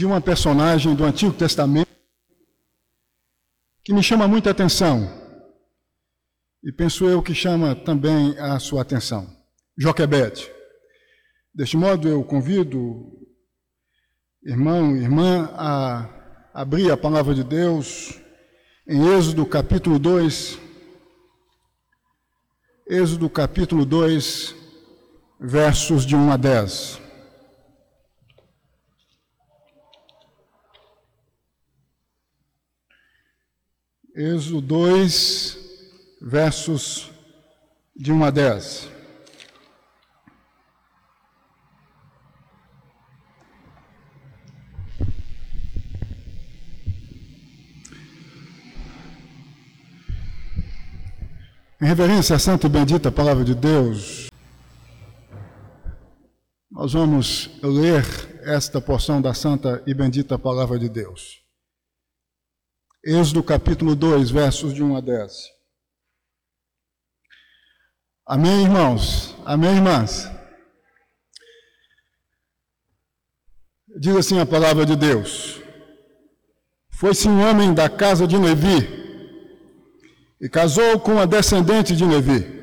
de uma personagem do Antigo Testamento que me chama muita atenção e penso eu que chama também a sua atenção. Joquebede. Deste modo, eu convido irmão e irmã a abrir a palavra de Deus em Êxodo capítulo 2. Êxodo capítulo 2, versos de 1 a 10. Êxodo 2, versos de 1 a 10. Em reverência à santa e bendita palavra de Deus, nós vamos ler esta porção da santa e bendita palavra de Deus. Êxodo capítulo 2, versos de 1 a 10. Amém, irmãos? Amém, irmãs? Diz assim a palavra de Deus: Foi-se um homem da casa de Levi e casou com a descendente de Levi.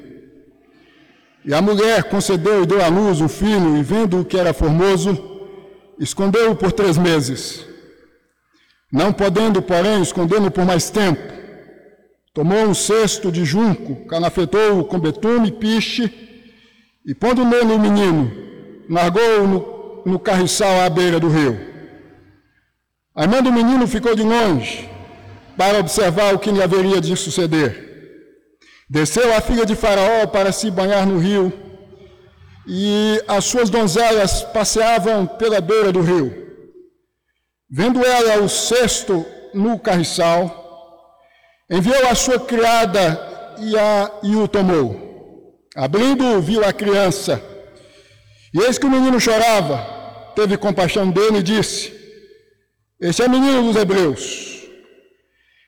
E a mulher concedeu e deu à luz um filho, e vendo que era formoso, escondeu-o por três meses. Não podendo, porém, escondê-lo por mais tempo, tomou um cesto de junco, calafetou-o com betume e piche, e pondo nele o menino, largou-o no, no carriçal à beira do rio. A irmã do menino ficou de longe, para observar o que lhe haveria de suceder. Desceu a filha de Faraó para se banhar no rio, e as suas donzelas passeavam pela beira do rio. Vendo ela o cesto no carriçal, enviou a sua criada e, a, e o tomou. Abrindo, viu a criança. E eis que o menino chorava. Teve compaixão dele e disse: Este é menino dos hebreus.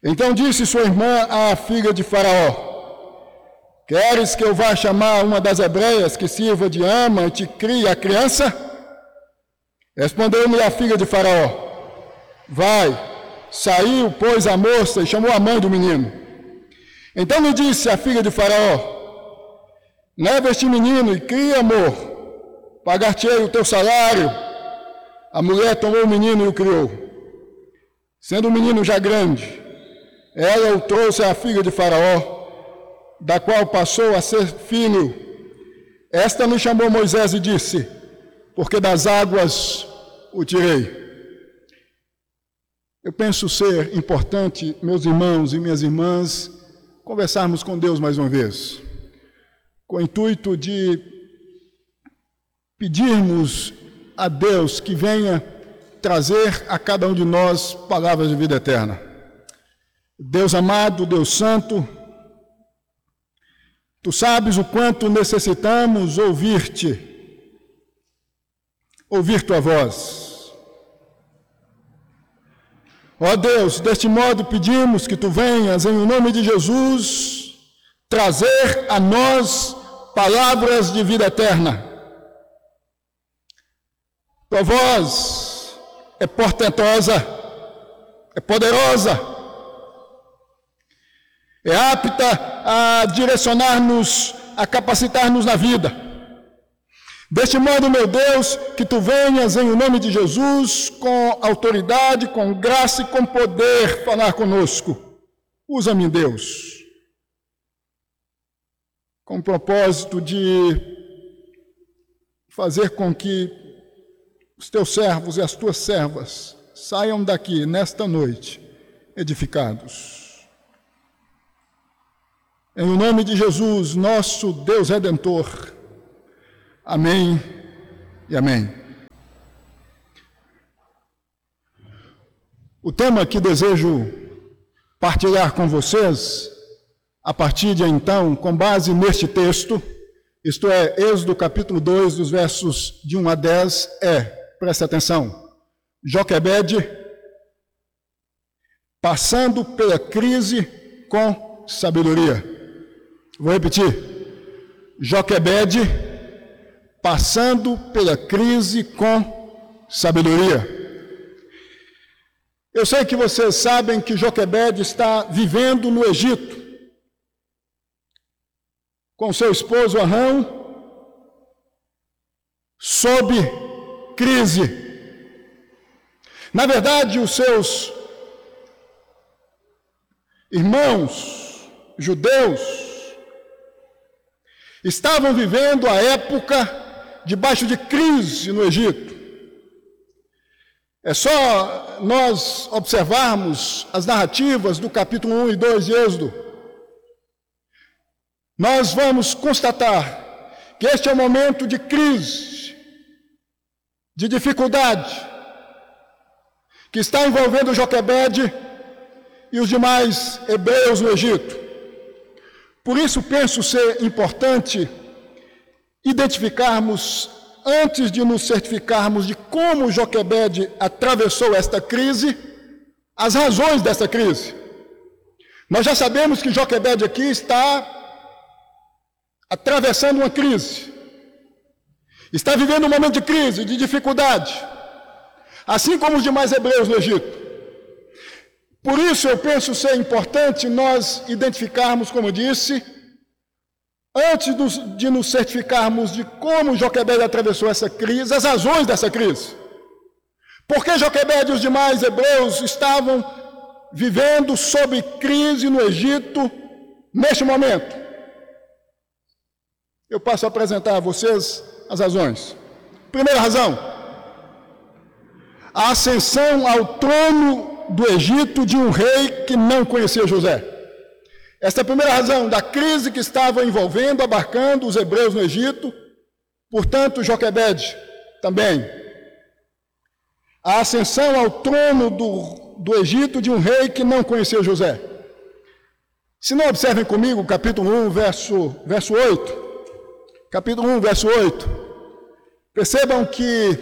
Então disse sua irmã à filha de Faraó: Queres que eu vá chamar uma das hebreias que sirva de ama e te crie a criança? Respondeu-me a filha de Faraó: Vai. Saiu, pois, a moça e chamou a mãe do menino. Então lhe disse a filha de Faraó: Leva este menino e cria amor, pagar-te-ei o teu salário. A mulher tomou o menino e o criou. Sendo o menino já grande, ela o trouxe à filha de Faraó, da qual passou a ser filho. Esta me chamou Moisés e disse: Porque das águas o tirei. Eu penso ser importante, meus irmãos e minhas irmãs, conversarmos com Deus mais uma vez, com o intuito de pedirmos a Deus que venha trazer a cada um de nós palavras de vida eterna. Deus amado, Deus santo, tu sabes o quanto necessitamos ouvir-te, ouvir tua voz. Ó Deus, deste modo pedimos que tu venhas, em nome de Jesus, trazer a nós palavras de vida eterna. Tua voz é portentosa, é poderosa, é apta a direcionar-nos, a capacitar-nos na vida. Deste modo, meu Deus, que tu venhas em nome de Jesus, com autoridade, com graça e com poder, falar conosco. Usa-me, Deus, com o propósito de fazer com que os teus servos e as tuas servas saiam daqui nesta noite edificados. Em nome de Jesus, nosso Deus Redentor, Amém e amém. O tema que desejo partilhar com vocês, a partir de então, com base neste texto, isto é, Êxodo capítulo 2, dos versos de 1 a 10, é, preste atenção, Joquebede passando pela crise com sabedoria. Vou repetir. Joquebede passando pela crise com sabedoria. Eu sei que vocês sabem que Joquebed está vivendo no Egito, com seu esposo Arão, sob crise. Na verdade, os seus irmãos judeus estavam vivendo a época debaixo de crise no Egito. É só nós observarmos as narrativas do capítulo 1 e 2 de Êxodo. Nós vamos constatar que este é um momento de crise, de dificuldade, que está envolvendo Joquebede e os demais hebreus no Egito. Por isso, penso ser importante identificarmos, antes de nos certificarmos de como Joquebede atravessou esta crise, as razões desta crise. Nós já sabemos que Joquebede aqui está atravessando uma crise. Está vivendo um momento de crise, de dificuldade assim como os demais hebreus no Egito. Por isso eu penso ser importante nós identificarmos, como disse, antes de nos certificarmos de como Joquebed atravessou essa crise, as razões dessa crise. Por que Joquebed e os demais hebreus estavam vivendo sob crise no Egito neste momento? Eu passo a apresentar a vocês as razões. Primeira razão, a ascensão ao trono do Egito de um rei que não conhecia José. Esta é a primeira razão da crise que estava envolvendo, abarcando os hebreus no Egito, portanto, Joquebed também. A ascensão ao trono do, do Egito de um rei que não conhecia José. Se não observem comigo, capítulo 1, verso, verso 8. Capítulo 1, verso 8. Percebam que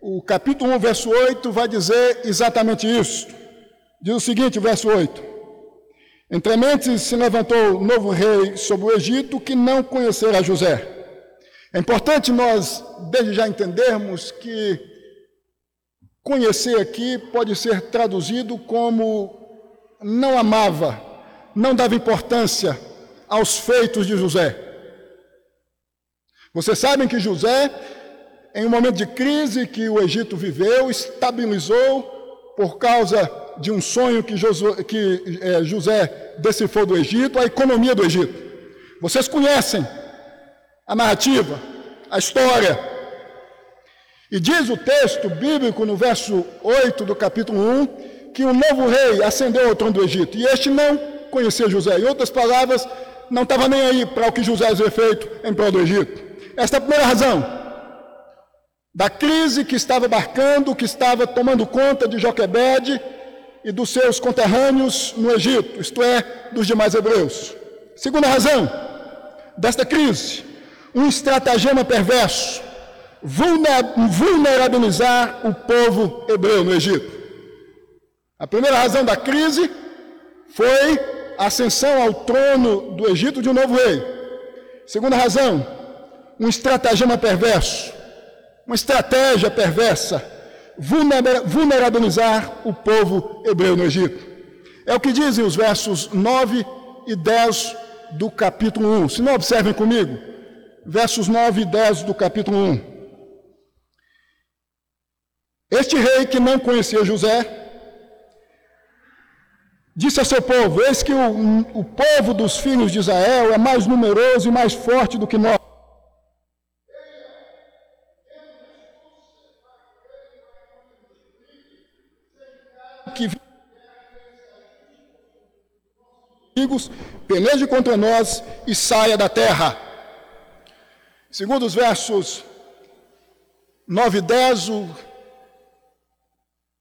o capítulo 1, verso 8, vai dizer exatamente isso. Diz o seguinte, verso 8: Entre mentes se levantou novo rei sobre o Egito que não conhecera José. É importante nós, desde já, entendermos que conhecer aqui pode ser traduzido como não amava, não dava importância aos feitos de José. Vocês sabem que José em um momento de crise que o Egito viveu, estabilizou por causa de um sonho que, Josué, que é, José decifrou do Egito, a economia do Egito. Vocês conhecem a narrativa, a história. E diz o texto bíblico no verso 8 do capítulo 1 que um novo rei ascendeu ao trono do Egito. E este não conhecia José. Em outras palavras, não estava nem aí para o que José havia feito em prol do Egito. Esta é a primeira razão da crise que estava abarcando, que estava tomando conta de Joquebede e dos seus conterrâneos no Egito, isto é, dos demais hebreus. Segunda razão desta crise, um estratagema perverso, vulnerabilizar o povo hebreu no Egito. A primeira razão da crise foi a ascensão ao trono do Egito de um novo rei. Segunda razão, um estratagema perverso, uma estratégia perversa, vulnerabilizar o povo hebreu no Egito. É o que dizem os versos 9 e 10 do capítulo 1. Se não observem comigo, versos 9 e 10 do capítulo 1. Este rei que não conhecia José, disse a seu povo: Eis que o, o povo dos filhos de Israel é mais numeroso e mais forte do que nós. Que inimigos peleje contra nós e saia da terra. Segundo os versos 9 e 10,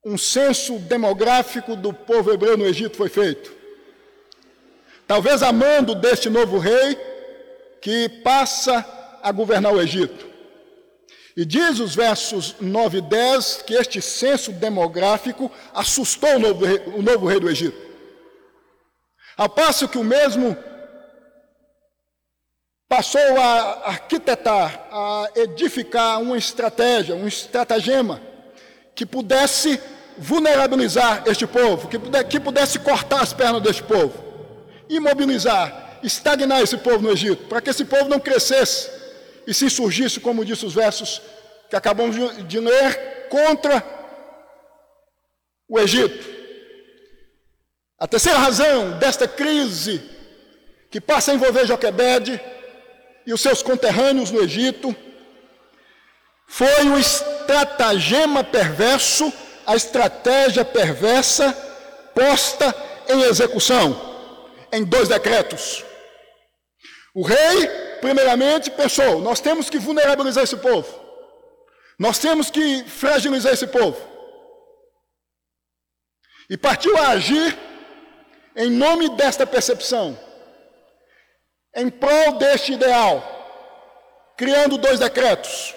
um censo demográfico do povo hebreu no Egito foi feito. Talvez a mando deste novo rei que passa a governar o Egito. E diz os versos 9 e 10 que este censo demográfico assustou o novo rei, o novo rei do Egito. Ao passo que o mesmo passou a arquitetar, a edificar uma estratégia, um estratagema que pudesse vulnerabilizar este povo, que pudesse cortar as pernas deste povo, imobilizar, estagnar esse povo no Egito, para que esse povo não crescesse e se insurgisse, como disse os versos que acabamos de ler, contra o Egito. A terceira razão desta crise que passa a envolver Joquebede e os seus conterrâneos no Egito foi o estratagema perverso, a estratégia perversa posta em execução em dois decretos. O rei, primeiramente, pensou: nós temos que vulnerabilizar esse povo, nós temos que fragilizar esse povo. E partiu a agir em nome desta percepção, em prol deste ideal, criando dois decretos.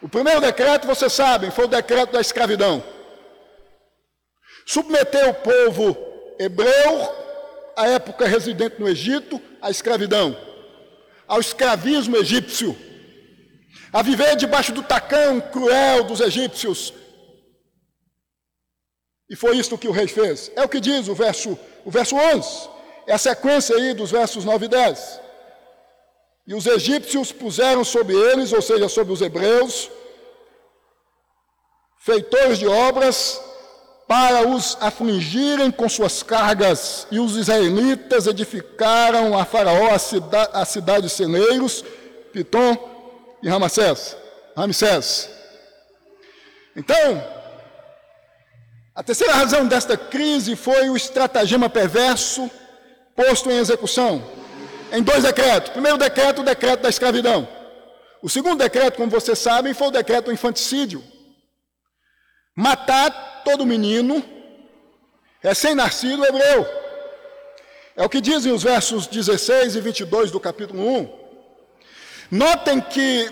O primeiro decreto, vocês sabem, foi o decreto da escravidão. Submeteu o povo hebreu, à época residente no Egito, à escravidão, ao escravismo egípcio, a viver debaixo do tacão cruel dos egípcios. E foi isto que o rei fez. É o que diz o verso, o verso 11. É a sequência aí dos versos 9 e 10. E os egípcios puseram sobre eles, ou seja, sobre os hebreus, feitores de obras, para os afligirem com suas cargas. E os israelitas edificaram a Faraó a, cida, a cidade de Ceneiros, Pitom e Ramsés. Ramsés. Então, a terceira razão desta crise foi o estratagema perverso posto em execução em dois decretos. Primeiro decreto, o decreto da escravidão. O segundo decreto, como vocês sabem, foi o decreto do infanticídio. Matar todo menino recém-nascido hebreu. É o que dizem os versos 16 e 22 do capítulo 1. Notem que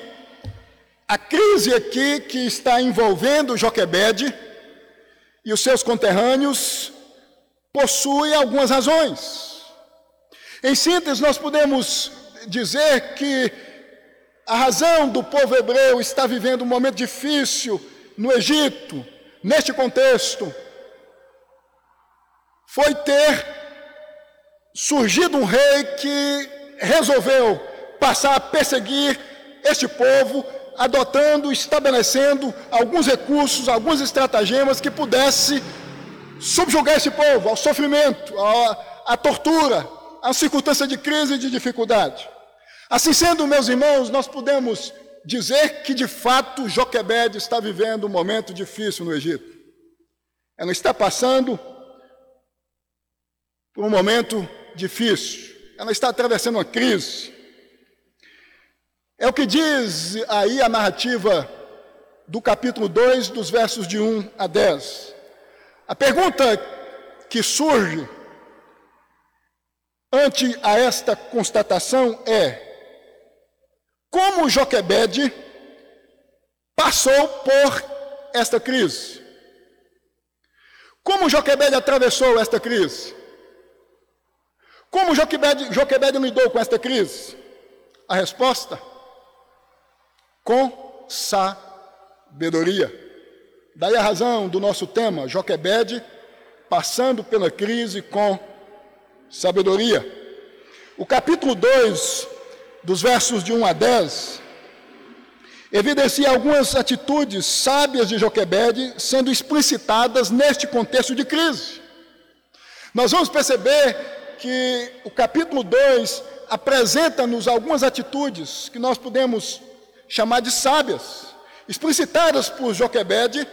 a crise aqui que está envolvendo Joquebede e os seus conterrâneos possui algumas razões. Em síntese, nós podemos dizer que a razão do povo hebreu está vivendo um momento difícil no Egito, neste contexto, foi ter surgido um rei que resolveu passar a perseguir este povo, adotando, estabelecendo alguns recursos, alguns estratagemas que pudesse subjugar esse povo ao sofrimento, à, à tortura, a circunstância de crise e de dificuldade. Assim sendo, meus irmãos, nós podemos dizer que de fato Joquebed está vivendo um momento difícil no Egito. Ela está passando por um momento difícil. Ela está atravessando uma crise. É o que diz aí a narrativa do capítulo 2, dos versos de 1 a 10. A pergunta que surge ante a esta constatação é: como Joquebede passou por esta crise? Como Joquebede atravessou esta crise? Como Joquebede, Joquebede lidou com esta crise? A resposta: com sabedoria. Daí a razão do nosso tema, Joquebede passando pela crise com sabedoria. O capítulo 2, dos versos de 1 a 10, evidencia algumas atitudes sábias de Joquebede sendo explicitadas neste contexto de crise. Nós vamos perceber que o capítulo 2 apresenta-nos algumas atitudes que nós podemos chamar de sábias, explicitadas por Joquebede,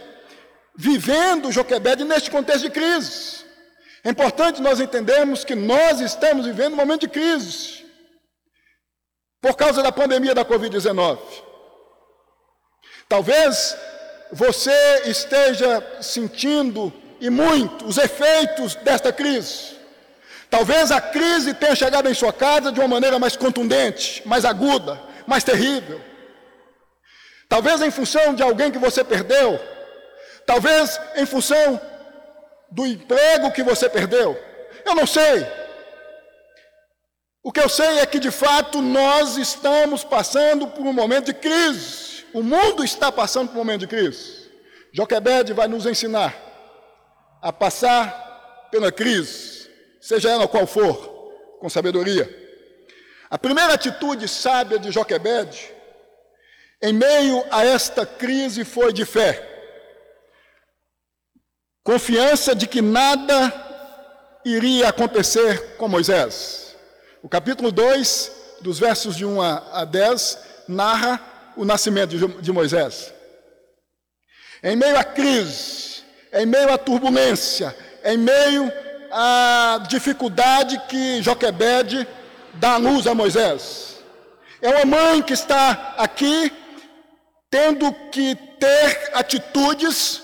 vivendo Joquebede neste contexto de crise. É importante nós entendermos que nós estamos vivendo um momento de crise por causa da pandemia da Covid-19. Talvez você esteja sentindo e muito os efeitos desta crise. Talvez a crise tenha chegado em sua casa de uma maneira mais contundente, mais aguda, mais terrível. Talvez em função de alguém que você perdeu. Talvez em função do emprego que você perdeu? Eu não sei. O que eu sei é que de fato nós estamos passando por um momento de crise. O mundo está passando por um momento de crise. Joquebed vai nos ensinar a passar pela crise, seja ela qual for, com sabedoria. A primeira atitude sábia de Joquebed, em meio a esta crise, foi de fé. Confiança de que nada iria acontecer com Moisés. O capítulo 2, dos versos de 1 a 10, narra o nascimento de Moisés. Em meio à crise, em meio à turbulência, em meio à dificuldade que Joquebede dá luz a Moisés. É uma mãe que está aqui tendo que ter atitudes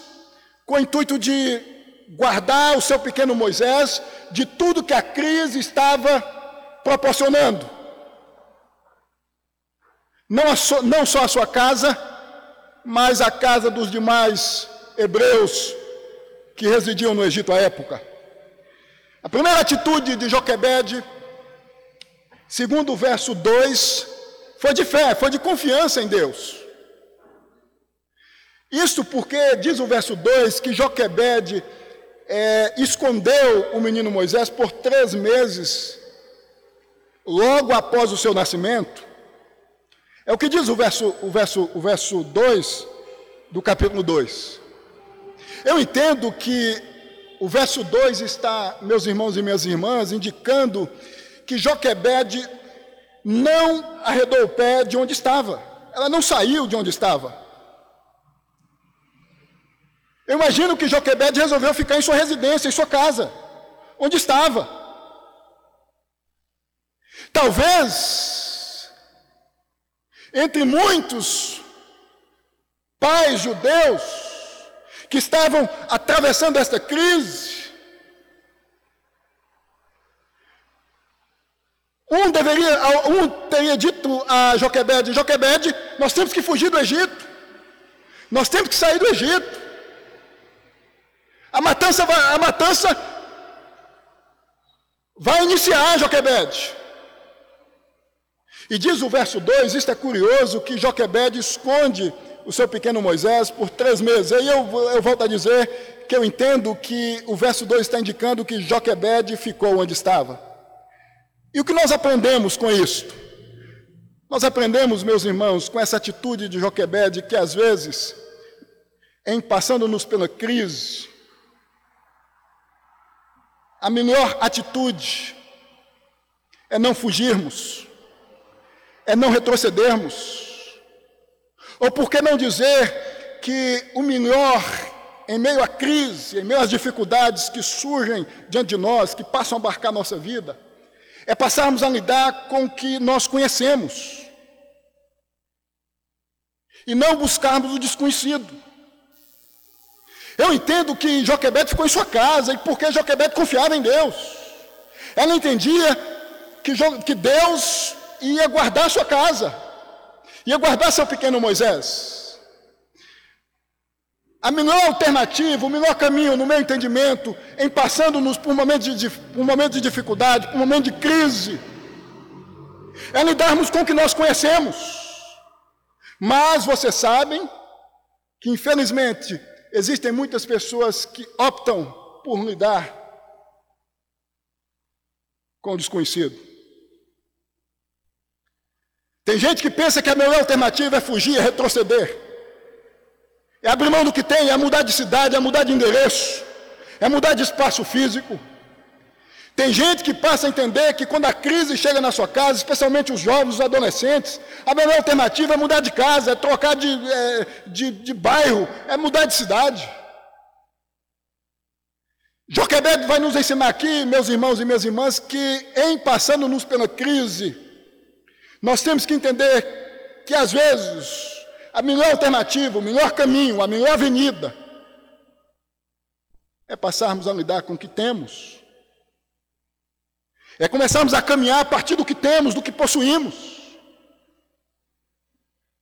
com o intuito de guardar o seu pequeno Moisés de tudo que a crise estava proporcionando. Não, so, não só a sua casa, mas a casa dos demais hebreus que residiam no Egito à época. A primeira atitude de Joquebede, segundo o verso 2, foi de fé, foi de confiança em Deus. Isso porque, diz o verso 2, que Joquebede é, escondeu o menino Moisés por três meses, logo após o seu nascimento. É o que diz o verso, o verso, o verso 2 do capítulo 2. Eu entendo que o verso 2 está, meus irmãos e minhas irmãs, indicando que Joquebede não arredou o pé de onde estava. Ela não saiu de onde estava. Eu imagino que Joquebed resolveu ficar em sua residência, em sua casa, onde estava. Talvez, entre muitos pais judeus que estavam atravessando esta crise, um deveria, um teria dito a Joquebed, Joquebed, nós temos que fugir do Egito. Nós temos que sair do Egito. A matança vai, a matança vai iniciar Joquebede. E diz o verso 2, isto é curioso, que Joquebede esconde o seu pequeno Moisés por três meses. Aí eu, eu volto a dizer que eu entendo que o verso 2 está indicando que Joquebede ficou onde estava. E o que nós aprendemos com isto? Nós aprendemos, meus irmãos, com essa atitude de Joquebede, que às vezes, em passando-nos pela crise, a melhor atitude é não fugirmos, é não retrocedermos. Ou por que não dizer que o melhor, em meio à crise, em meio às dificuldades que surgem diante de nós, que passam a abarcar nossa vida, é passarmos a lidar com o que nós conhecemos e não buscarmos o desconhecido. Eu entendo que Joquebede ficou em sua casa, e porque Joquebede confiava em Deus. Ela entendia que Deus ia guardar sua casa, ia guardar seu pequeno Moisés. A melhor alternativa, o melhor caminho, no meu entendimento, em passando-nos por um de, por um momento de dificuldade, por um momento de crise, é lidarmos com o que nós conhecemos. Mas vocês sabem que, infelizmente, Existem muitas pessoas que optam por lidar com o desconhecido. Tem gente que pensa que a melhor alternativa é fugir, é retroceder. É abrir mão do que tem, é mudar de cidade, é mudar de endereço, é mudar de espaço físico. Tem gente que passa a entender que quando a crise chega na sua casa, especialmente os jovens, os adolescentes, a melhor alternativa é mudar de casa, é trocar de, é, de, de bairro, é mudar de cidade. Joquebed vai nos ensinar aqui, meus irmãos e minhas irmãs, que em passando-nos pela crise, nós temos que entender que às vezes a melhor alternativa, o melhor caminho, a melhor avenida é passarmos a lidar com o que temos é começarmos a caminhar a partir do que temos, do que possuímos.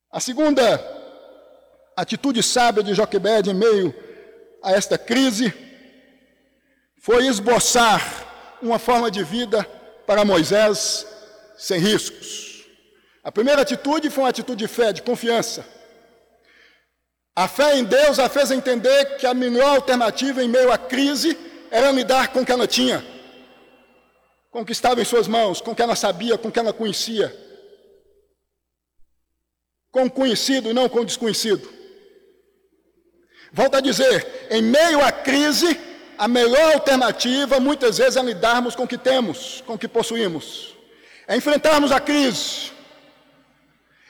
A segunda atitude sábia de Joquebed em meio a esta crise foi esboçar uma forma de vida para Moisés sem riscos. A primeira atitude foi uma atitude de fé, de confiança. A fé em Deus a fez entender que a melhor alternativa em meio à crise era lidar com o que ela tinha, com o que estava em suas mãos, com o que ela sabia, com o que ela conhecia. Com o conhecido e não com o desconhecido. Volto a dizer, em meio à crise, a melhor alternativa muitas vezes é lidarmos com o que temos, com o que possuímos. É enfrentarmos a crise,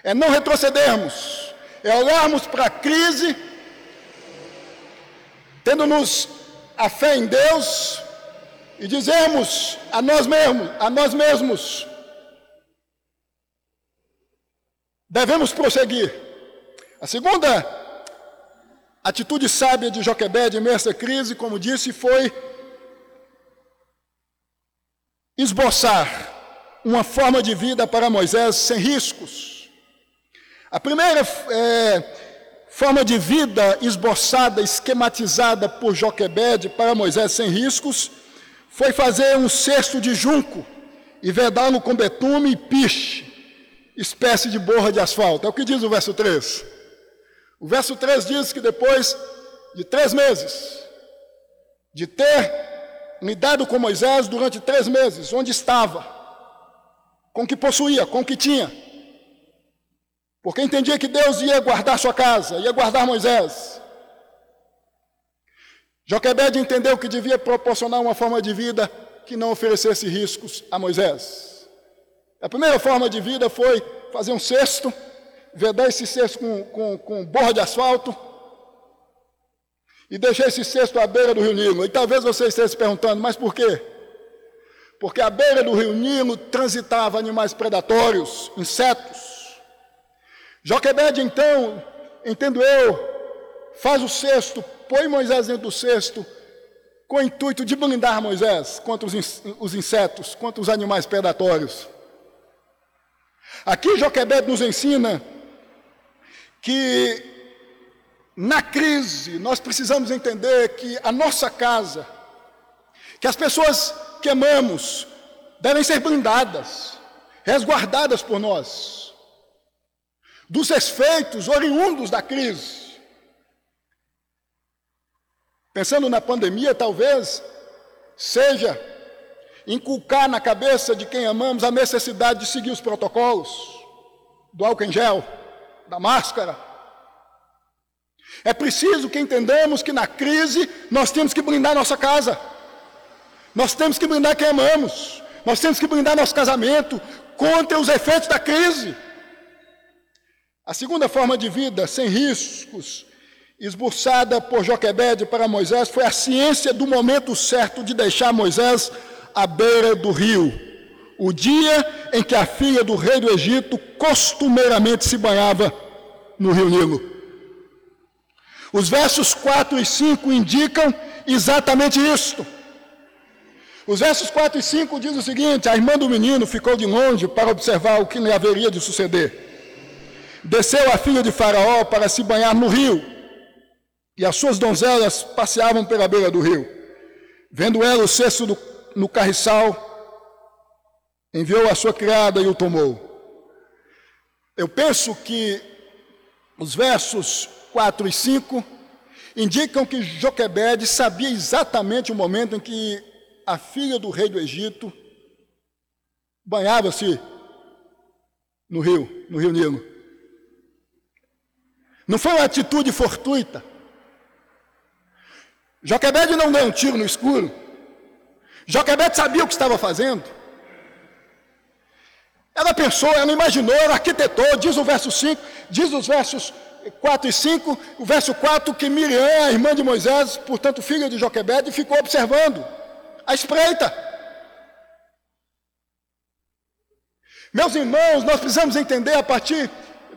é não retrocedermos, é olharmos para a crise, tendo-nos a fé em Deus e dizermos a nós mesmos, a nós mesmos, devemos prosseguir. A segunda atitude sábia de Joquebed em essa crise, como disse, foi esboçar uma forma de vida para Moisés sem riscos. A primeira é, forma de vida esboçada, esquematizada por Joquebed para Moisés sem riscos, foi fazer um cesto de junco e vedá-lo com betume e piche, espécie de borra de asfalto. É o que diz o verso 3. O verso 3 diz que depois de três meses, de ter lidado com Moisés durante três meses, onde estava, com o que possuía, com o que tinha, porque entendia que Deus ia guardar sua casa, ia guardar Moisés. Joquebed entendeu que devia proporcionar uma forma de vida que não oferecesse riscos a Moisés. A primeira forma de vida foi fazer um cesto vedar esse cesto com, com, com borra de asfalto e deixar esse cesto à beira do rio Nilo. E talvez você esteja se perguntando, mas por quê? Porque à beira do rio Nilo transitava animais predatórios, insetos. Joquebed, então, entendo eu, faz o cesto, põe Moisés dentro do cesto, com o intuito de blindar Moisés contra os insetos, contra os animais predatórios. Aqui Joquebed nos ensina que na crise nós precisamos entender que a nossa casa, que as pessoas que amamos, devem ser blindadas, resguardadas por nós, dos efeitos oriundos da crise. Pensando na pandemia, talvez seja inculcar na cabeça de quem amamos a necessidade de seguir os protocolos do álcool em gel da máscara. É preciso que entendamos que na crise nós temos que blindar nossa casa, nós temos que blindar quem amamos, nós temos que blindar nosso casamento contra os efeitos da crise. A segunda forma de vida, sem riscos, esboçada por Joquebede para Moisés, foi a ciência do momento certo de deixar Moisés à beira do rio o dia em que a filha do rei do Egito costumeiramente se banhava no rio Nilo. Os versos 4 e 5 indicam exatamente isto. Os versos 4 e 5 diz o seguinte: A irmã do menino ficou de longe para observar o que lhe haveria de suceder. Desceu a filha de Faraó para se banhar no rio, e as suas donzelas passeavam pela beira do rio. Vendo ela o cesto do, no carriçal, enviou a sua criada e o tomou. Eu penso que os versos 4 e 5 indicam que Joquebed sabia exatamente o momento em que a filha do rei do Egito banhava-se no rio, no rio Nilo. Não foi uma atitude fortuita. Joquebed não deu um tiro no escuro. Joquebed sabia o que estava fazendo. Ela pensou, ela imaginou, ela arquitetou, diz o verso 5, diz os versos 4 e 5, o verso 4, que Miriam, a irmã de Moisés, portanto filha de Joquebede, ficou observando a espreita. Meus irmãos, nós precisamos entender a partir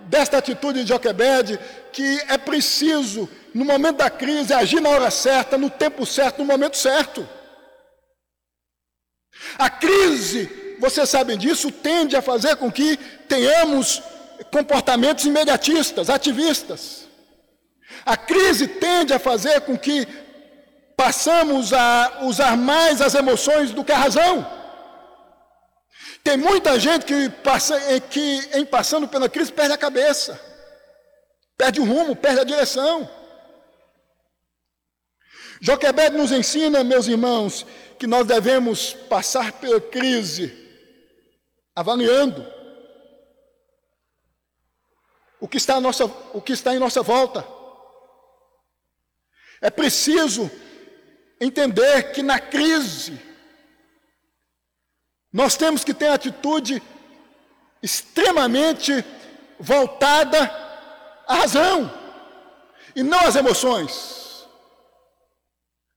desta atitude de Joquebede que é preciso, no momento da crise, agir na hora certa, no tempo certo, no momento certo. A crise vocês sabem disso, tende a fazer com que tenhamos comportamentos imediatistas, ativistas. A crise tende a fazer com que passamos a usar mais as emoções do que a razão. Tem muita gente que, passa, que em passando pela crise perde a cabeça, perde o rumo, perde a direção. Joquebed nos ensina, meus irmãos, que nós devemos passar pela crise, avaliando o que está, nossa, o que está em nossa volta. É preciso entender que na crise, nós temos que ter atitude extremamente voltada à razão e não às emoções.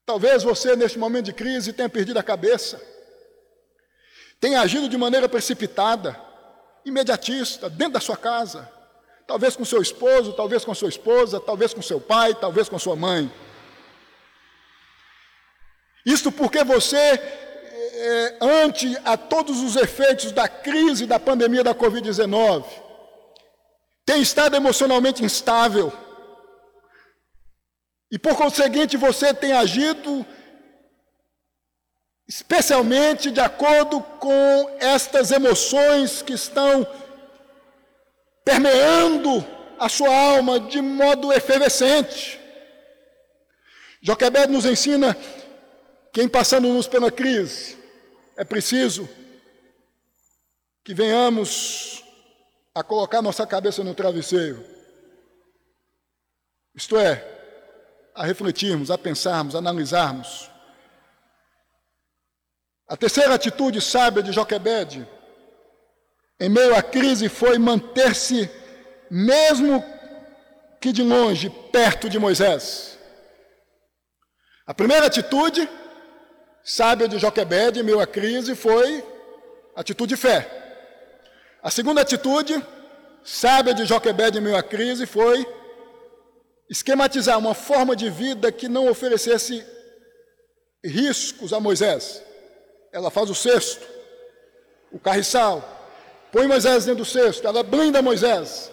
Talvez você, neste momento de crise, tenha perdido a cabeça, tenha agido de maneira precipitada, imediatista, dentro da sua casa, talvez com seu esposo, talvez com sua esposa, talvez com seu pai, talvez com sua mãe. Isto porque você é, ante a todos os efeitos da crise da pandemia da Covid-19, tem estado emocionalmente instável. E por conseguinte, você tem agido especialmente de acordo com estas emoções que estão permeando a sua alma de modo efervescente. Joquebed nos ensina quem passando-nos pela crise, é preciso que venhamos a colocar nossa cabeça no travesseiro. Isto é, a refletirmos, a pensarmos, a analisarmos. A terceira atitude sábia de Joquebed, em meio à crise, foi manter-se, mesmo que de longe, perto de Moisés. A primeira atitude sábia de Joquebed, em meio à crise, foi atitude de fé. A segunda atitude sábia de Joquebed, em meio à crise, foi esquematizar uma forma de vida que não oferecesse riscos a Moisés. Ela faz o cesto, o carriçal, põe Moisés dentro do cesto, ela blinda Moisés.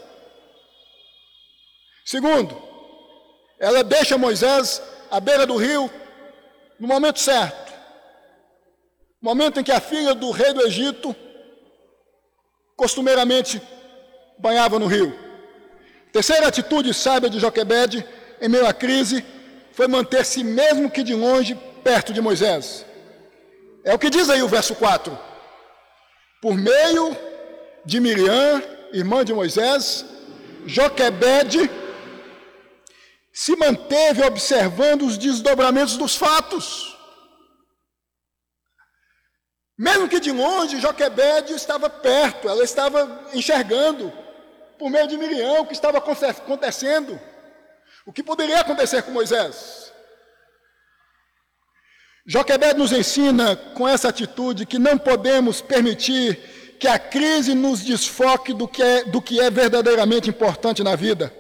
Segundo, ela deixa Moisés à beira do rio no momento certo momento em que a filha do rei do Egito costumeiramente banhava no rio. Terceira atitude sábia de Joquebed em meio à crise foi manter-se, mesmo que de longe, perto de Moisés. É o que diz aí o verso 4. Por meio de Miriam, irmã de Moisés, Joquebed se manteve observando os desdobramentos dos fatos. Mesmo que de longe, Joquebede estava perto, ela estava enxergando, por meio de Miriam, o que estava acontecendo, o que poderia acontecer com Moisés. Joquebede nos ensina com essa atitude que não podemos permitir que a crise nos desfoque do que é, do que é verdadeiramente importante na vida.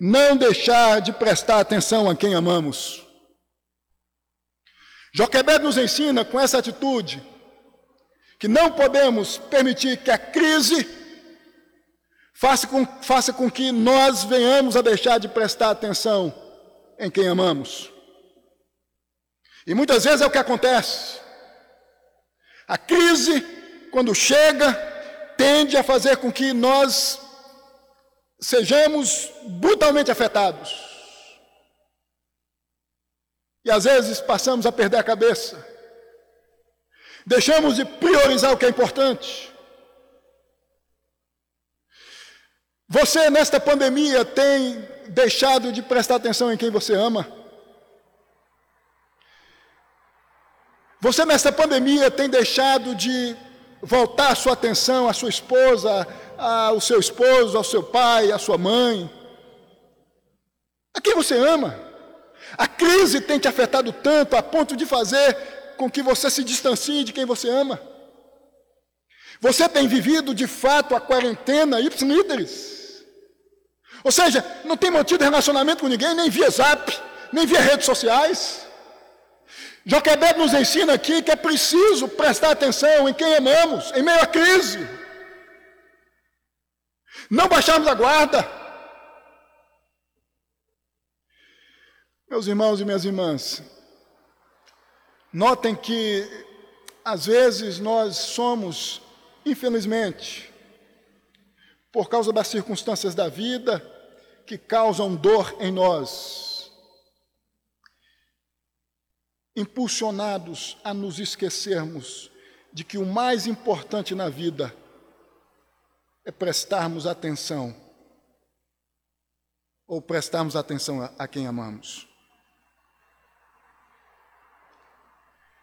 Não deixar de prestar atenção a quem amamos. Joquebede nos ensina com essa atitude que não podemos permitir que a crise faça com, faça com que nós venhamos a deixar de prestar atenção em quem amamos. E muitas vezes é o que acontece. A crise, quando chega, tende a fazer com que nós sejamos brutalmente afetados. E às vezes passamos a perder a cabeça Deixamos de priorizar o que é importante. Você, nesta pandemia, tem deixado de prestar atenção em quem você ama? Você, nesta pandemia, tem deixado de voltar a sua atenção à sua esposa, ao seu esposo, ao seu pai, à sua mãe? A quem você ama? A crise tem te afetado tanto a ponto de fazer com que você se distancie de quem você ama. Você tem vivido de fato a quarentena ipsilíteres. Ou seja, não tem mantido relacionamento com ninguém, nem via zap, nem via redes sociais. Joquebed nos ensina aqui que é preciso prestar atenção em quem amamos, em meio à crise. Não baixarmos a guarda. Meus irmãos e minhas irmãs, Notem que, às vezes, nós somos, infelizmente, por causa das circunstâncias da vida, que causam dor em nós, impulsionados a nos esquecermos de que o mais importante na vida é prestarmos atenção ou prestarmos atenção a, a quem amamos.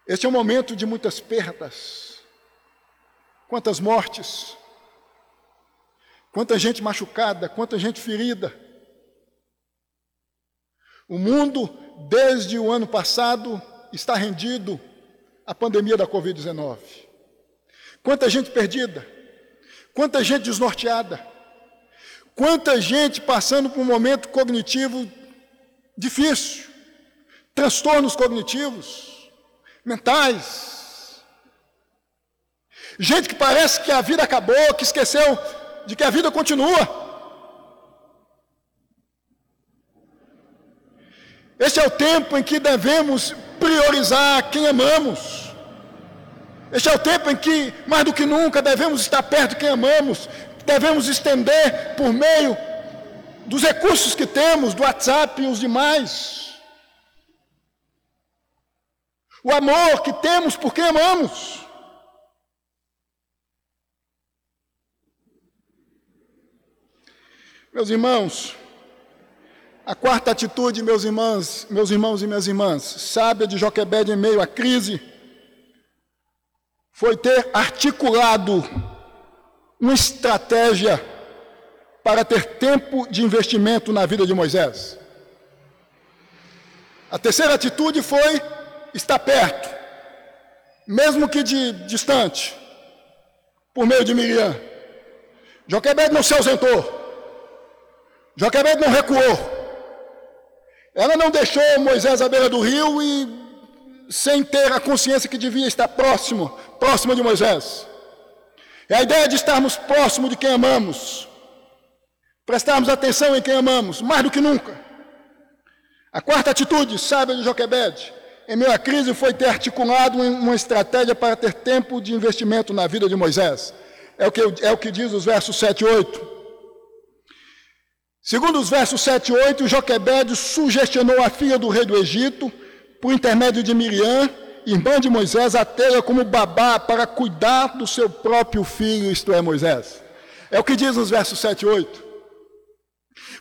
Este é um momento de muitas perdas, quantas mortes, quanta gente machucada, quanta gente ferida. O mundo, desde o ano passado, está rendido à pandemia da Covid-19. Quanta gente perdida, quanta gente desnorteada. Quanta gente passando por um momento cognitivo difícil, transtornos cognitivos, mentais. Gente que parece que a vida acabou, que esqueceu de que a vida continua. Este é o tempo em que devemos priorizar quem amamos. Este é o tempo em que, mais do que nunca, devemos estar perto de quem amamos, devemos estender por meio dos recursos que temos, do WhatsApp e os demais. O amor que temos por quem amamos. Meus irmãos, a quarta atitude, meus irmãos, meus irmãos e minhas irmãs, sábia de Joquebed em meio à crise, foi ter articulado uma estratégia para ter tempo de investimento na vida de Moisés. A terceira atitude foi estar perto, mesmo que de distante, por meio de Miriam. Joquebed não se ausentou. Joquebed não recuou. Ela não deixou Moisés à beira do rio e sem ter a consciência que devia estar próximo, próximo de Moisés. É a ideia de estarmos próximo de quem amamos, prestarmos atenção em quem amamos, mais do que nunca. A quarta atitude sábia de Joquebed, em meio à crise, foi ter articulado uma estratégia para ter tempo de investimento na vida de Moisés. É o que, é o que diz os versos 7 e 8. Segundo os versos 7 e 8, Joquebed sugestionou a filha do rei do Egito, por intermédio de Miriam, irmã de Moisés, a tê-la como babá para cuidar do seu próprio filho, isto é, Moisés. É o que diz nos versos 7 e 8.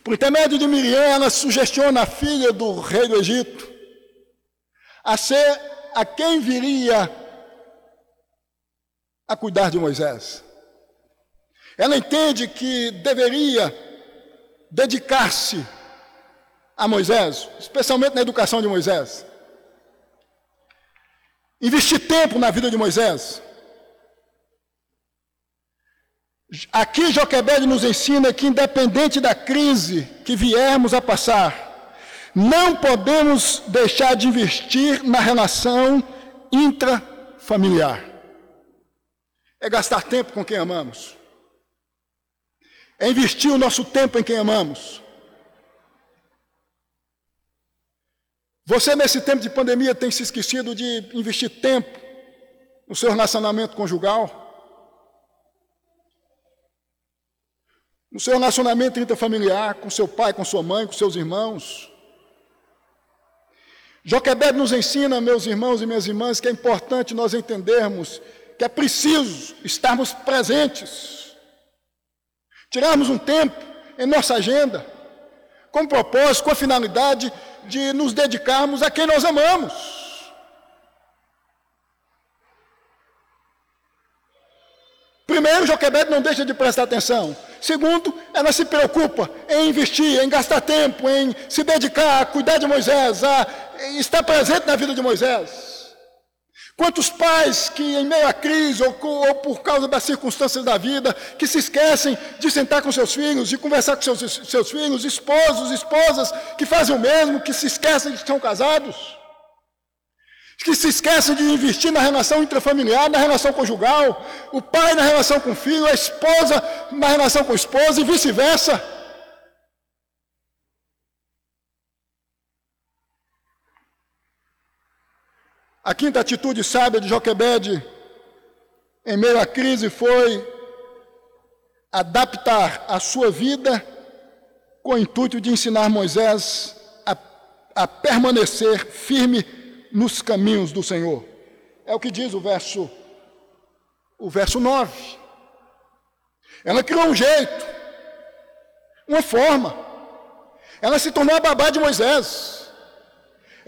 Por intermédio de Miriam, ela sugestiona a filha do rei do Egito a ser a quem viria a cuidar de Moisés. Ela entende que deveria dedicar-se a Moisés, especialmente na educação de Moisés. Investir tempo na vida de Moisés. Aqui Joquebed nos ensina que, independente da crise que viermos a passar, não podemos deixar de investir na relação intrafamiliar. É gastar tempo com quem amamos. É investir o nosso tempo em quem amamos. Você, nesse tempo de pandemia, tem se esquecido de investir tempo no seu relacionamento conjugal, no seu relacionamento interfamiliar, com seu pai, com sua mãe, com seus irmãos. Joquebed nos ensina, meus irmãos e minhas irmãs, que é importante nós entendermos que é preciso estarmos presentes, tirarmos um tempo em nossa agenda, com propósito, com a finalidade de nos dedicarmos a quem nós amamos. Primeiro, Joquebed não deixa de prestar atenção. Segundo, ela se preocupa em investir, em gastar tempo, em se dedicar a cuidar de Moisés, a estar presente na vida de Moisés. Quantos pais que, em meio à crise ou, ou, por causa das circunstâncias da vida, que se esquecem de sentar com seus filhos, de conversar com seus, seus filhos, esposos, esposas, que fazem o mesmo, que se esquecem de que são casados, que se esquecem de investir na relação intrafamiliar, na relação conjugal, o pai na relação com o filho, a esposa na relação com a esposa e vice-versa. A quinta atitude sábia de Joquebed, em meio à crise, foi adaptar a sua vida com o intuito de ensinar Moisés a, a permanecer firme nos caminhos do Senhor. É o que diz o verso, o verso 9. Ela criou um jeito, uma forma. Ela se tornou a babá de Moisés.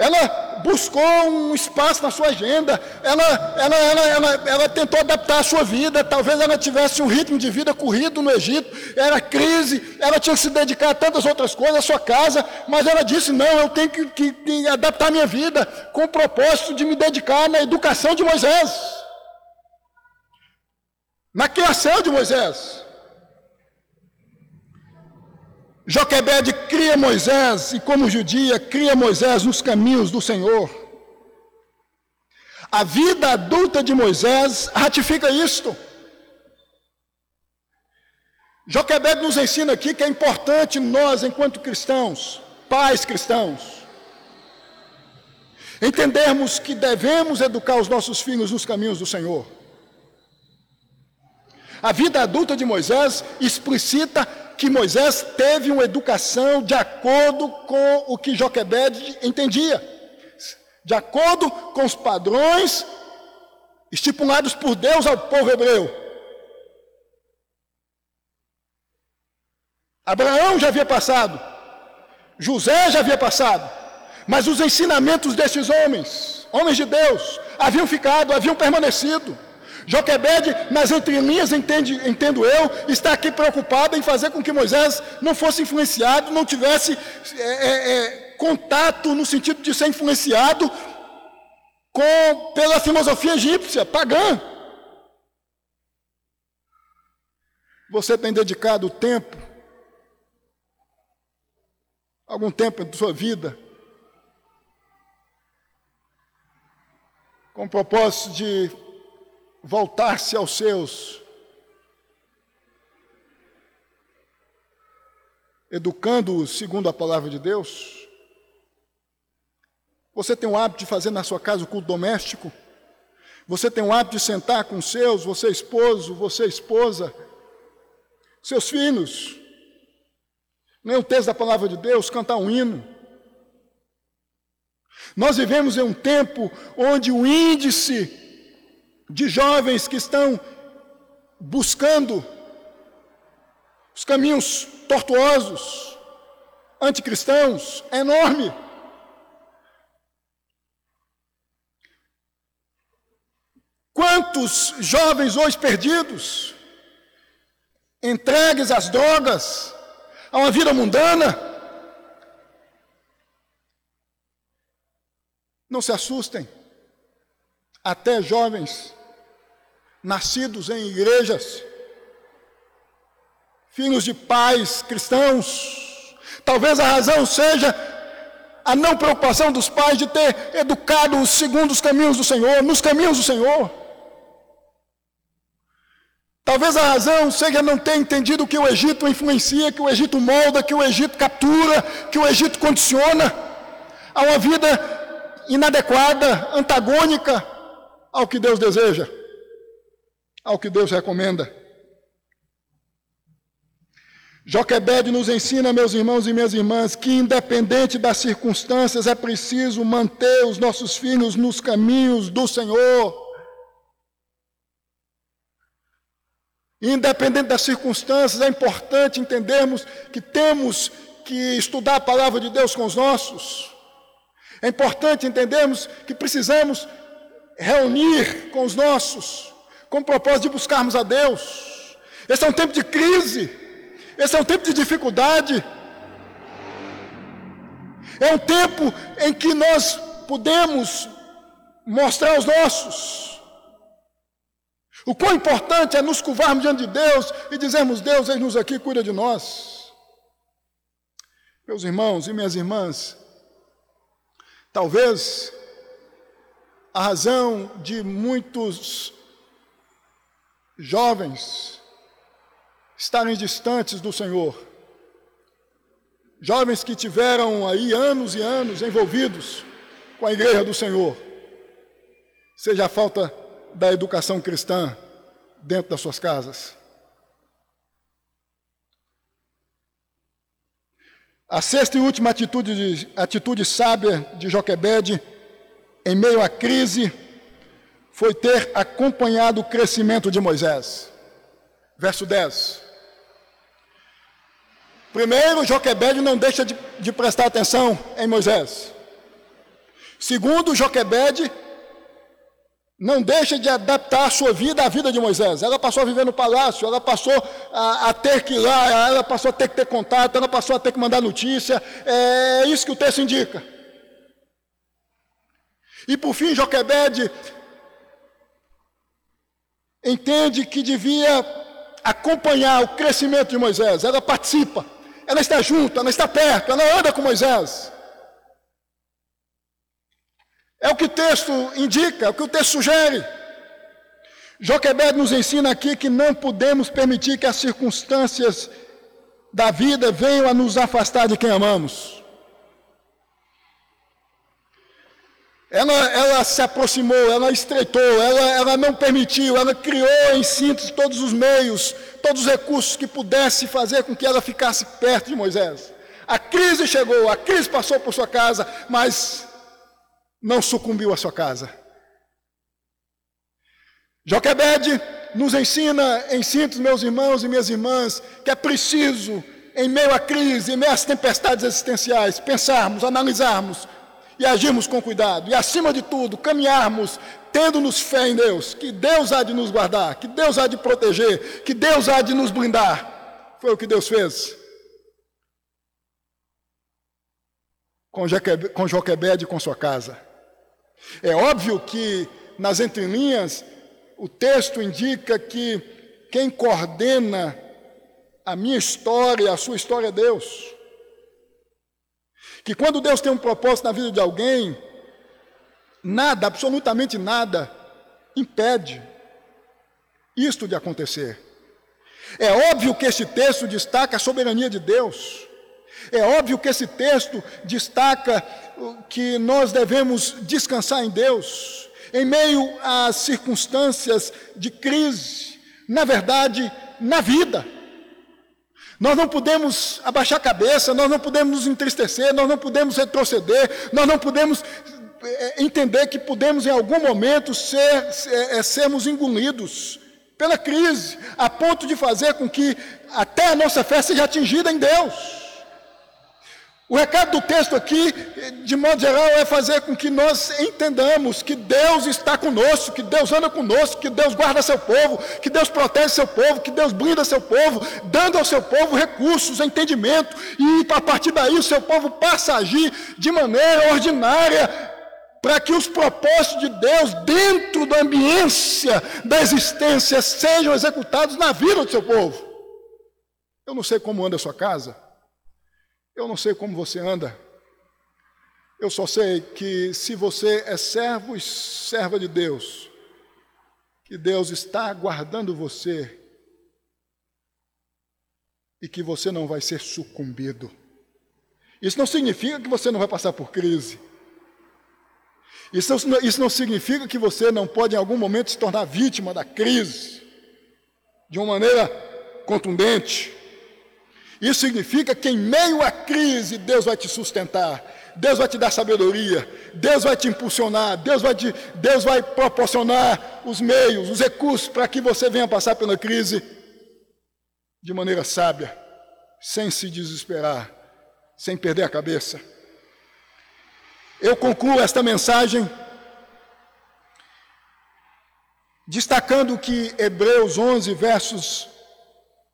Ela buscou um espaço na sua agenda, ela, ela, ela, ela, ela tentou adaptar a sua vida, talvez ela tivesse um ritmo de vida corrido no Egito, era crise, ela tinha que se dedicar a tantas outras coisas, a sua casa, mas ela disse: não, eu tenho que, que, que adaptar minha vida com o propósito de me dedicar na educação de Moisés, na criação de Moisés. Joquebede cria Moisés e, como judia, cria Moisés nos caminhos do Senhor. A vida adulta de Moisés ratifica isto. Joquebede nos ensina aqui que é importante nós, enquanto cristãos, pais cristãos, entendermos que devemos educar os nossos filhos nos caminhos do Senhor. A vida adulta de Moisés explicita que Moisés teve uma educação de acordo com o que Joquebed entendia, de acordo com os padrões estipulados por Deus ao povo hebreu. Abraão já havia passado, José já havia passado, mas os ensinamentos destes homens, homens de Deus, haviam ficado, haviam permanecido. Joquebede, nas entrelinhas, entende, entendo eu, está aqui preocupado em fazer com que Moisés não fosse influenciado, não tivesse é, é, é, contato no sentido de ser influenciado com, pela filosofia egípcia, pagã. Você tem dedicado tempo, algum tempo da sua vida, com o propósito de voltar-se aos seus, educando-os segundo a palavra de Deus? Você tem o hábito de fazer na sua casa o culto doméstico? Você tem o hábito de sentar com seus, você esposo, você esposa, seus filhos, ler o texto da palavra de Deus, cantar um hino? Nós vivemos em um tempo onde o índice de jovens que estão buscando os caminhos tortuosos, anticristãos, é enorme. Quantos jovens hoje perdidos, entregues às drogas, a uma vida mundana? Não se assustem, até jovens nascidos em igrejas, filhos de pais cristãos. Talvez a razão seja a não preocupação dos pais de ter educado segundo os caminhos do Senhor, nos caminhos do Senhor. Talvez a razão seja não ter entendido que o Egito influencia, que o Egito molda, que o Egito captura, que o Egito condiciona a uma vida inadequada, antagônica ao que Deus deseja ao que Deus recomenda. Joquebed nos ensina, meus irmãos e minhas irmãs, que independente das circunstâncias é preciso manter os nossos filhos nos caminhos do Senhor. Independente das circunstâncias, é importante entendermos que temos que estudar a palavra de Deus com os nossos. É importante entendermos que precisamos reunir com os nossos com o propósito de buscarmos a Deus. Esse é um tempo de crise, esse é um tempo de dificuldade. É um tempo em que nós podemos mostrar aos nossos o quão importante é nos curvarmos diante de Deus e dizermos: Deus, eis-nos aqui, cuida de nós. Meus irmãos e minhas irmãs, talvez a razão de muitos jovens estarem distantes do Senhor. Jovens que tiveram aí anos e anos envolvidos com a igreja do Senhor. Seja a falta da educação cristã dentro das suas casas. A sexta e última atitude, atitude sábia de Joquebede, em meio à crise, foi ter acompanhado o crescimento de Moisés. Verso 10. Primeiro, Joquebede não deixa de, de prestar atenção em Moisés. Segundo, Joquebede não deixa de adaptar a sua vida à vida de Moisés. Ela passou a viver no palácio, ela passou a, a, ter que ir lá, ela passou a ter que ter contato, ela passou a ter que mandar notícia. É isso que o texto indica. E por fim, Joquebede entende que devia acompanhar o crescimento de Moisés. Ela participa, ela está junto, ela está perto, ela anda com Moisés. É o que o texto indica, é o que o texto sugere. Joquebed nos ensina aqui que não podemos permitir que as circunstâncias da vida venham a nos afastar de quem amamos. Ela, ela se aproximou, ela estreitou, ela, ela não permitiu, ela criou em síntese todos os meios, todos os recursos que pudesse fazer com que ela ficasse perto de Moisés. A crise chegou, a crise passou por sua casa, mas não sucumbiu à sua casa. Joquebede nos ensina, em síntese, meus irmãos e minhas irmãs, que é preciso, em meio à crise, em meio às tempestades existenciais, pensarmos, analisarmos e agirmos com cuidado. E, acima de tudo, caminharmos tendo-nos fé em Deus, que Deus há de nos guardar, que Deus há de proteger, que Deus há de nos blindar. Foi o que Deus fez. Com Joquebede e com sua casa. É óbvio que, nas entrelinhas, o texto indica que quem coordena a minha história, a sua história é Deus. Que quando Deus tem um propósito na vida de alguém, nada, absolutamente nada, impede isto de acontecer. É óbvio que esse texto destaca a soberania de Deus. É óbvio que esse texto destaca que nós devemos descansar em Deus, em meio às circunstâncias de crise, na verdade, na vida. Nós não podemos abaixar a cabeça, nós não podemos nos entristecer, nós não podemos retroceder, nós não podemos é, entender que podemos em algum momento ser, ser, é, sermos engolidos pela crise, a ponto de fazer com que até a nossa fé seja atingida em Deus. O recado do texto aqui, de modo geral, é fazer com que nós entendamos que Deus está conosco, que Deus anda conosco, que Deus guarda seu povo, que Deus protege seu povo, que Deus blinda seu povo, dando ao seu povo recursos, entendimento, e a partir daí o seu povo passa a agir de maneira ordinária, para que os propósitos de Deus dentro da ambiência da existência sejam executados na vida do seu povo. Eu não sei como anda a sua casa. Eu não sei como você anda. Eu só sei que se você é servo e serva de Deus, que Deus está guardando você e que você não vai ser sucumbido. Isso não significa que você não vai passar por crise. Isso, isso não significa que você não pode em algum momento se tornar vítima da crise de uma maneira contundente. Isso significa que em meio à crise, Deus vai te sustentar, Deus vai te dar sabedoria, Deus vai te impulsionar, Deus vai, te, Deus vai proporcionar os meios, os recursos para que você venha passar pela crise de maneira sábia, sem se desesperar, sem perder a cabeça. Eu concluo esta mensagem destacando que Hebreus 11, versos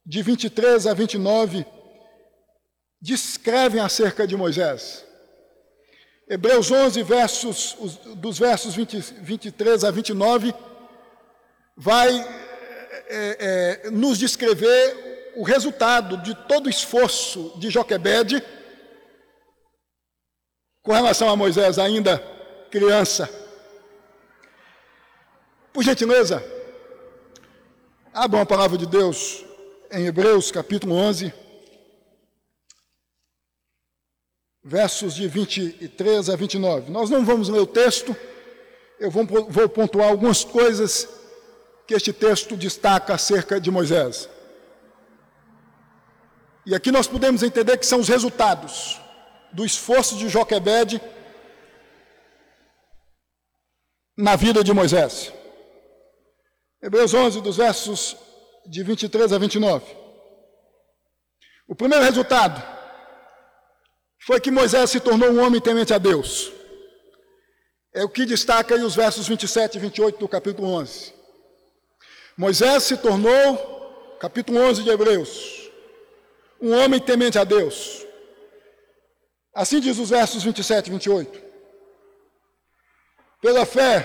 de 23 a 29, descrevem acerca de Moisés. Hebreus 11, versos, dos versos 20, 23 a 29, vai é, é, nos descrever o resultado de todo o esforço de Joquebede com relação a Moisés, ainda criança. Por gentileza, abram a palavra de Deus em Hebreus capítulo 11. Versos de 23 a 29. Nós não vamos ler o texto, eu vou, vou pontuar algumas coisas que este texto destaca acerca de Moisés. E aqui nós podemos entender que são os resultados do esforço de Joquebede na vida de Moisés. Hebreus 11, dos versos de 23 a 29. O primeiro resultado foi que Moisés se tornou um homem temente a Deus. É o que destaca aí os versos 27 e 28 do capítulo 11. Moisés se tornou, capítulo 11 de Hebreus, um homem temente a Deus. Assim diz os versos 27 e 28. Pela fé,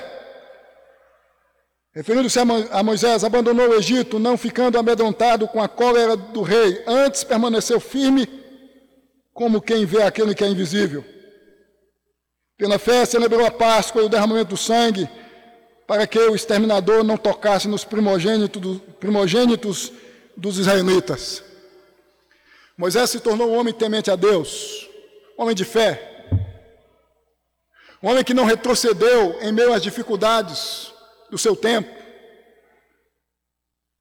referindo-se a Moisés, abandonou o Egito, não ficando amedrontado com a cólera do rei, antes permaneceu firme, como quem vê aquele que é invisível. Pela fé, celebrou a Páscoa e o derramamento do sangue, para que o exterminador não tocasse nos primogênitos, primogênitos dos israelitas. Moisés se tornou um homem temente a Deus, homem de fé, um homem que não retrocedeu em meio às dificuldades do seu tempo,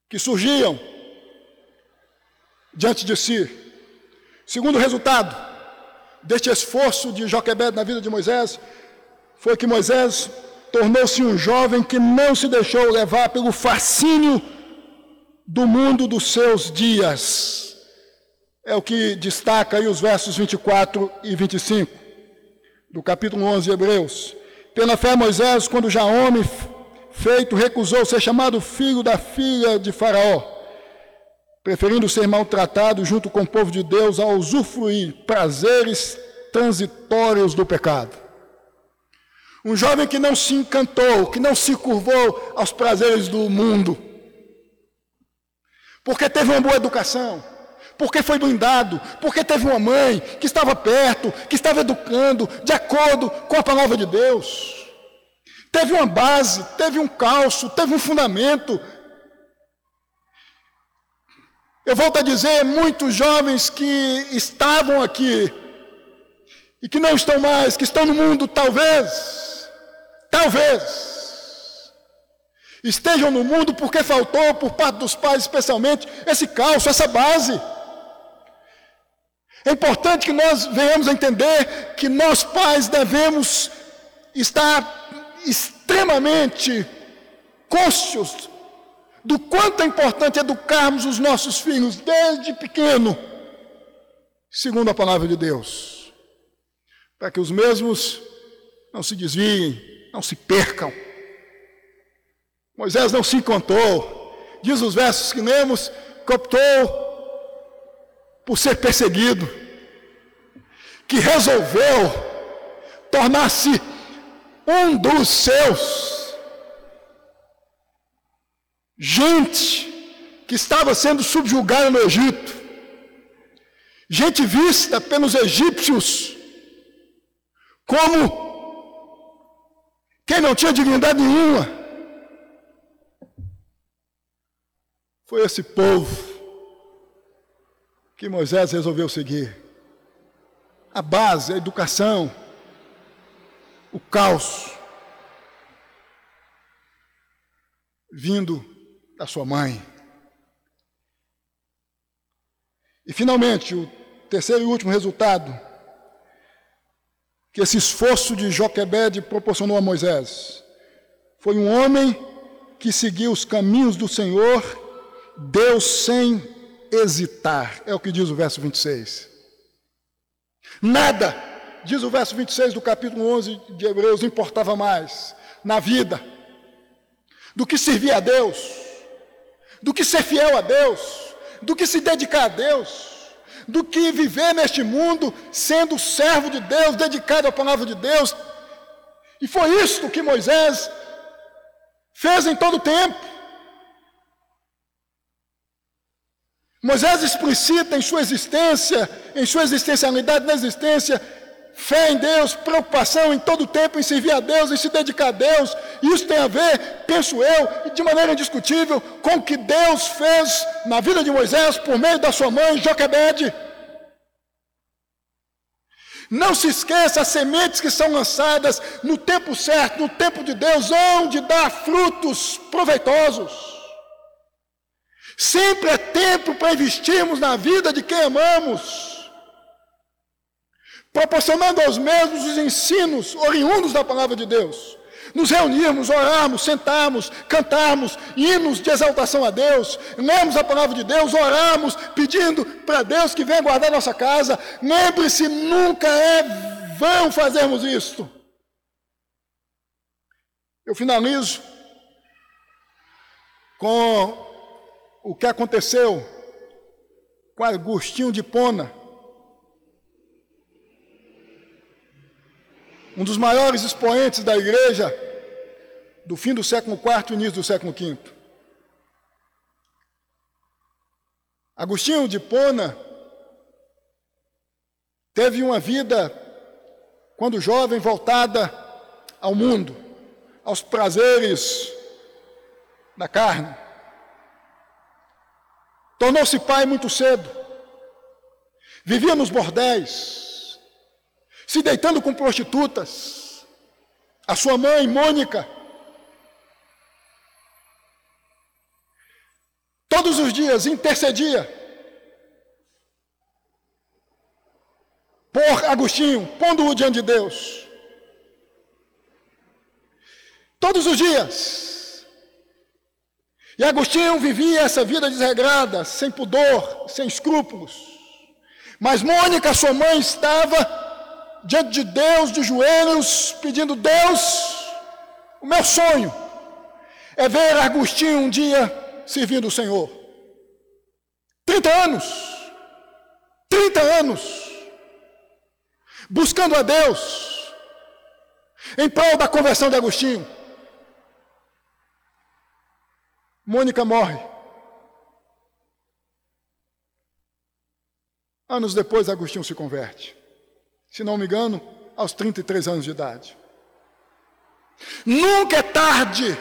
que surgiam diante de si. Segundo resultado deste esforço de Joquebed na vida de Moisés, foi que Moisés tornou-se um jovem que não se deixou levar pelo fascínio do mundo dos seus dias. É o que destaca aí os versos 24 e 25 do capítulo 11 de Hebreus. Pela fé, Moisés, quando já homem feito, recusou ser chamado filho da filha de Faraó, preferindo ser maltratado junto com o povo de Deus a usufruir prazeres transitórios do pecado. Um jovem que não se encantou, que não se curvou aos prazeres do mundo, porque teve uma boa educação, porque foi blindado, porque teve uma mãe que estava perto, que estava educando de acordo com a palavra de Deus. Teve uma base, teve um calço, teve um fundamento. Eu volto a dizer, muitos jovens que estavam aqui e que não estão mais, que estão no mundo, talvez, talvez, estejam no mundo porque faltou, por parte dos pais especialmente, esse calço, essa base. É importante que nós venhamos a entender que nós pais devemos estar extremamente conscientes do quanto é importante educarmos os nossos filhos desde pequeno, segundo a palavra de Deus, para que os mesmos não se desviem, não se percam. Moisés não se encontrou, diz os versos que lemos, que optou por ser perseguido, que resolveu tornar-se um dos seus. Gente que estava sendo subjugada no Egito, gente vista pelos egípcios como quem não tinha dignidade nenhuma. Foi esse povo que Moisés resolveu seguir. A base, a educação, o caos, vindo da sua mãe. E finalmente, o terceiro e último resultado que esse esforço de Joquebed proporcionou a Moisés foi um homem que seguiu os caminhos do Senhor, Deus sem hesitar. É o que diz o verso 26. Nada, diz o verso 26 do capítulo 11 de Hebreus, importava mais na vida do que servir a Deus, do que ser fiel a Deus, do que se dedicar a Deus, do que viver neste mundo sendo servo de Deus, dedicado à palavra de Deus. E foi isto que Moisés fez em todo o tempo. Moisés explicita em sua existência, em sua existencialidade na existência, fé em Deus, preocupação em todo o tempo em servir a Deus, em se dedicar a Deus. Isso tem a ver, penso eu, de maneira indiscutível, com o que Deus fez na vida de Moisés por meio da sua mãe, Joquebede. Não se esqueça, as sementes que são lançadas no tempo certo, no tempo de Deus, hão de dar frutos proveitosos. Sempre é tempo para investirmos na vida de quem amamos, proporcionando aos mesmos os ensinos oriundos da palavra de Deus. Nos reunirmos, orarmos, sentarmos, cantarmos hinos de exaltação a Deus, lemos a palavra de Deus, orarmos, pedindo para Deus que venha guardar nossa casa. Lembre-se, nunca é vão fazermos isto. Eu finalizo com o que aconteceu com Agostinho de Pona, um dos maiores expoentes da igreja do fim do século IV e início do século V. Agostinho de Pona teve uma vida, quando jovem, voltada ao mundo, aos prazeres da carne. Tornou-se pai muito cedo. Vivia nos bordéis, se deitando com prostitutas. A sua mãe, Mônica, todos os dias intercedia por Agostinho, pondo-o diante de Deus. Todos os dias. E Agostinho vivia essa vida desregrada, sem pudor, sem escrúpulos. Mas Mônica, sua mãe, estava diante de Deus, de joelhos, pedindo: Deus, o meu sonho é ver Agostinho um dia servindo o Senhor. 30 anos, 30 anos, buscando a Deus, em prol da conversão de Agostinho. Mônica morre. Anos depois, Agostinho se converte. Se não me engano, aos 33 anos de idade. Nunca é tarde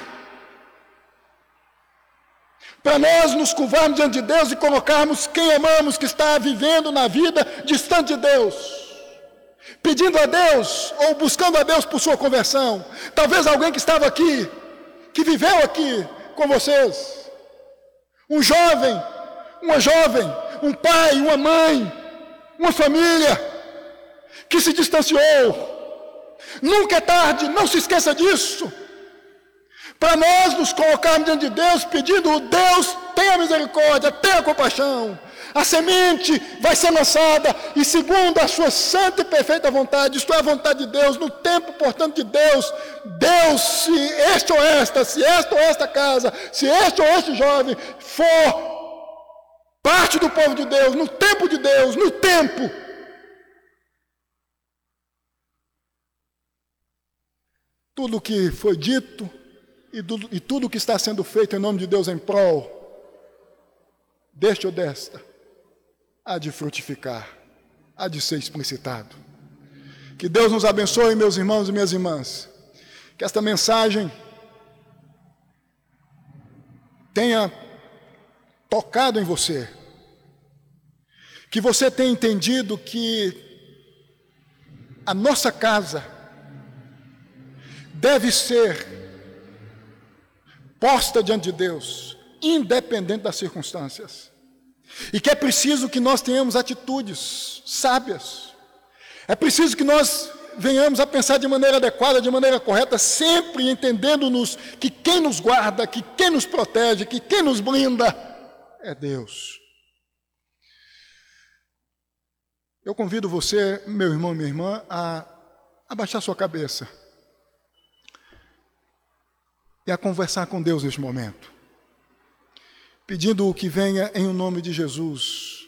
para nós nos curvarmos diante de Deus e colocarmos quem amamos que está vivendo na vida distante de Deus, pedindo a Deus ou buscando a Deus por sua conversão. Talvez alguém que estava aqui, que viveu aqui, com vocês. Um jovem, uma jovem, um pai, uma mãe, uma família que se distanciou. Nunca é tarde, não se esqueça disso. Para nós nos colocarmos diante de Deus, pedindo: Deus, tenha misericórdia, tenha compaixão. A semente vai ser lançada e, segundo a sua santa e perfeita vontade, isto é a vontade de Deus, no tempo, portanto, de Deus, Deus, se este ou esta, se esta ou esta casa, se este ou este jovem for parte do povo de Deus, no tempo de Deus, no tempo, tudo o que foi dito e, tudo, e tudo o que está sendo feito em nome de Deus em prol deste ou desta há de frutificar, há de ser explicitado. Que Deus nos abençoe, meus irmãos e minhas irmãs. Que esta mensagem tenha tocado em você. Que você tenha entendido que a nossa casa deve ser posta diante de Deus, independente das circunstâncias. E que é preciso que nós tenhamos atitudes sábias. É preciso que nós venhamos a pensar de maneira adequada, de maneira correta, sempre entendendo-nos que quem nos guarda, que quem nos protege, que quem nos blinda é Deus. Eu convido você, meu irmão minha irmã, a abaixar sua cabeça a conversar com Deus neste momento pedindo o que venha em o nome de Jesus,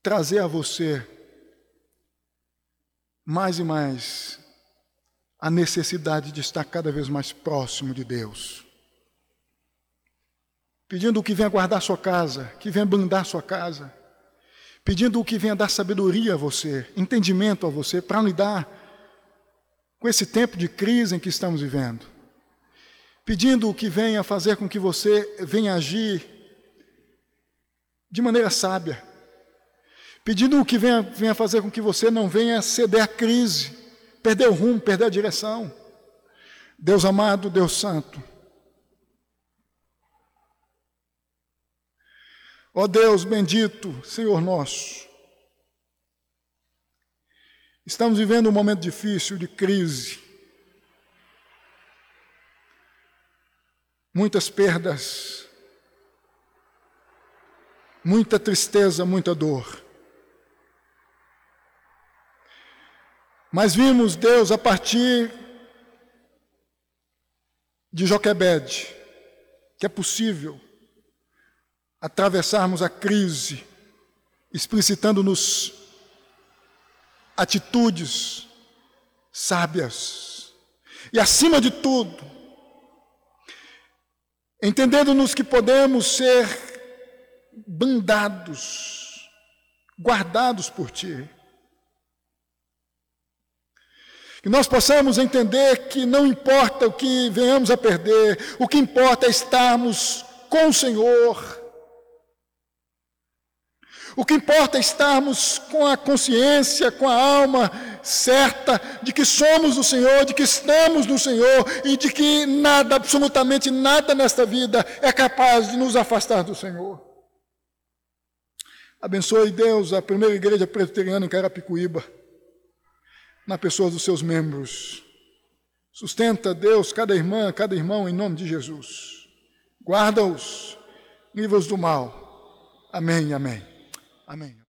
trazer a você mais e mais a necessidade de estar cada vez mais próximo de Deus. Pedindo o que venha guardar sua casa, que venha blindar sua casa. Pedindo o que venha dar sabedoria a você, entendimento a você, para lidar com esse tempo de crise em que estamos vivendo pedindo que venha fazer com que você venha agir de maneira sábia, pedindo que venha, venha fazer com que você não venha ceder à crise, perder o rumo, perder a direção. Deus amado, Deus santo, Ó Deus bendito, Senhor nosso, estamos vivendo um momento difícil de crise, muitas perdas, muita tristeza, muita dor. Mas vimos Deus a partir de Joquebede, que é possível atravessarmos a crise, explicitando-nos atitudes sábias. E acima de tudo, entendendo-nos que podemos ser bandados, guardados por Ti. Que nós possamos entender que não importa o que venhamos a perder, o que importa é estarmos com o Senhor. O que importa é estarmos com a consciência, com a alma certa de que somos do Senhor, de que estamos no Senhor e de que nada, absolutamente nada nesta vida é capaz de nos afastar do Senhor. Abençoe Deus a primeira igreja presbiteriana em Carapicuíba na pessoa dos seus membros. Sustenta, Deus, cada irmã, cada irmão, em nome de Jesus. Guarda-os, livra-os do mal. Amém, amém. Amém.